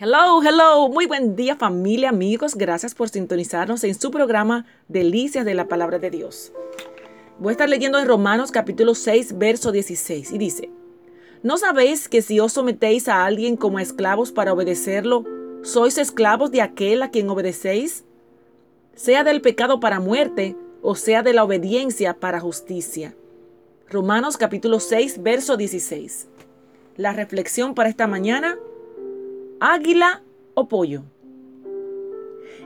Hello, hello, muy buen día familia, amigos. Gracias por sintonizarnos en su programa Delicias de la Palabra de Dios. Voy a estar leyendo en Romanos capítulo 6, verso 16 y dice, ¿no sabéis que si os sometéis a alguien como a esclavos para obedecerlo, sois esclavos de aquel a quien obedecéis? Sea del pecado para muerte o sea de la obediencia para justicia. Romanos capítulo 6, verso 16. La reflexión para esta mañana águila o pollo.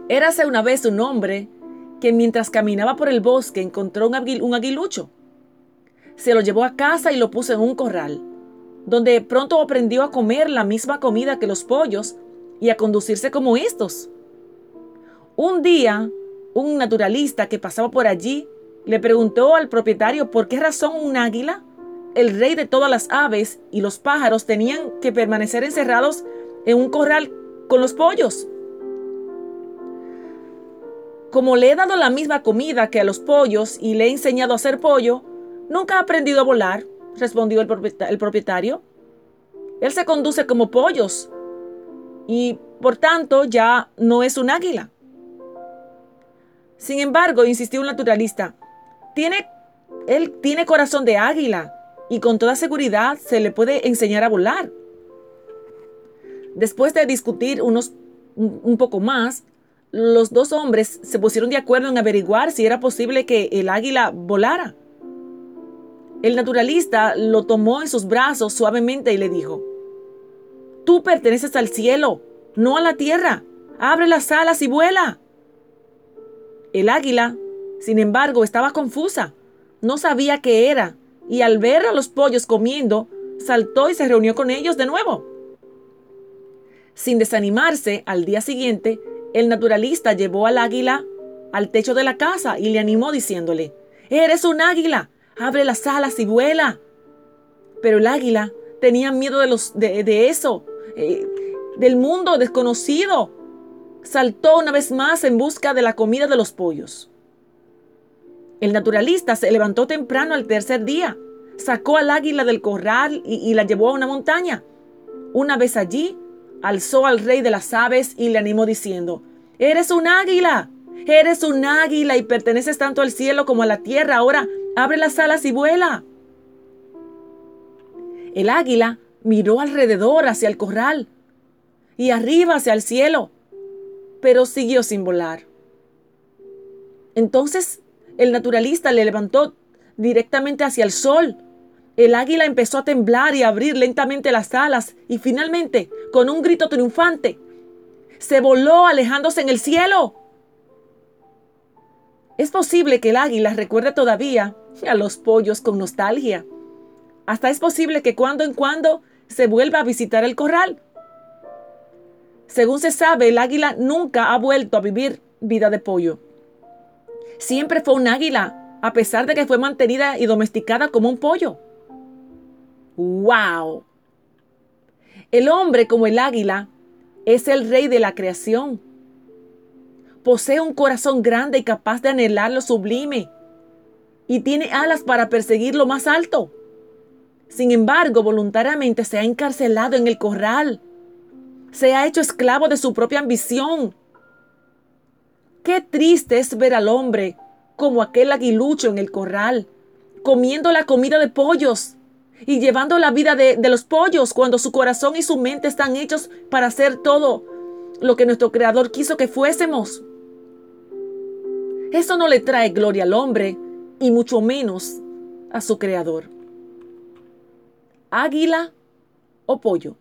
Érase una vez un hombre que mientras caminaba por el bosque encontró un, un aguilucho. Se lo llevó a casa y lo puso en un corral, donde pronto aprendió a comer la misma comida que los pollos y a conducirse como estos. Un día, un naturalista que pasaba por allí le preguntó al propietario por qué razón un águila, el rey de todas las aves y los pájaros tenían que permanecer encerrados en un corral con los pollos. Como le he dado la misma comida que a los pollos y le he enseñado a hacer pollo, nunca ha aprendido a volar, respondió el propietario. Él se conduce como pollos y por tanto ya no es un águila. Sin embargo, insistió un naturalista, tiene, él tiene corazón de águila y con toda seguridad se le puede enseñar a volar. Después de discutir unos, un poco más, los dos hombres se pusieron de acuerdo en averiguar si era posible que el águila volara. El naturalista lo tomó en sus brazos suavemente y le dijo, Tú perteneces al cielo, no a la tierra. Abre las alas y vuela. El águila, sin embargo, estaba confusa. No sabía qué era y al ver a los pollos comiendo, saltó y se reunió con ellos de nuevo. Sin desanimarse, al día siguiente, el naturalista llevó al águila al techo de la casa y le animó diciéndole, Eres un águila, abre las alas y vuela. Pero el águila tenía miedo de, eso, eh, del mundo desconocido. Saltó una vez más en busca de la comida de los pollos. El naturalista se levantó temprano al tercer día, sacó al águila del corral y la llevó a una montaña. Una vez allí, alzó al rey de las aves y le animó diciendo, Eres un águila, eres un águila y perteneces tanto al cielo como a la tierra. Ahora abre las alas y vuela. El águila miró alrededor hacia el corral y arriba hacia el cielo, pero siguió sin volar. Entonces el naturalista le levantó directamente hacia el sol el águila empezó a temblar y a abrir lentamente las alas y finalmente, con un grito triunfante, se voló alejándose en el cielo. Es posible que el águila recuerde todavía a los pollos con nostalgia. Hasta es posible que cuando en cuando se vuelva a visitar el corral. Según se sabe, el águila nunca ha vuelto a vivir vida de pollo. Siempre fue un águila, a pesar de que fue mantenida y domesticada como un pollo. ¡Wow! El hombre, como el águila, es el rey de la creación. Posee un corazón grande y capaz de anhelar lo sublime. Y tiene alas para perseguir lo más alto. Sin embargo, voluntariamente se ha encarcelado en el corral. Se ha hecho esclavo de su propia ambición. Qué triste es ver al hombre como aquel aguilucho en el corral, comiendo la comida de pollos y llevando la vida de, los pollos cuando su corazón y su mente están hechos para hacer todo lo que nuestro Creador quiso que fuésemos. Eso no le trae gloria al hombre y mucho menos a su Creador. Águila o pollo.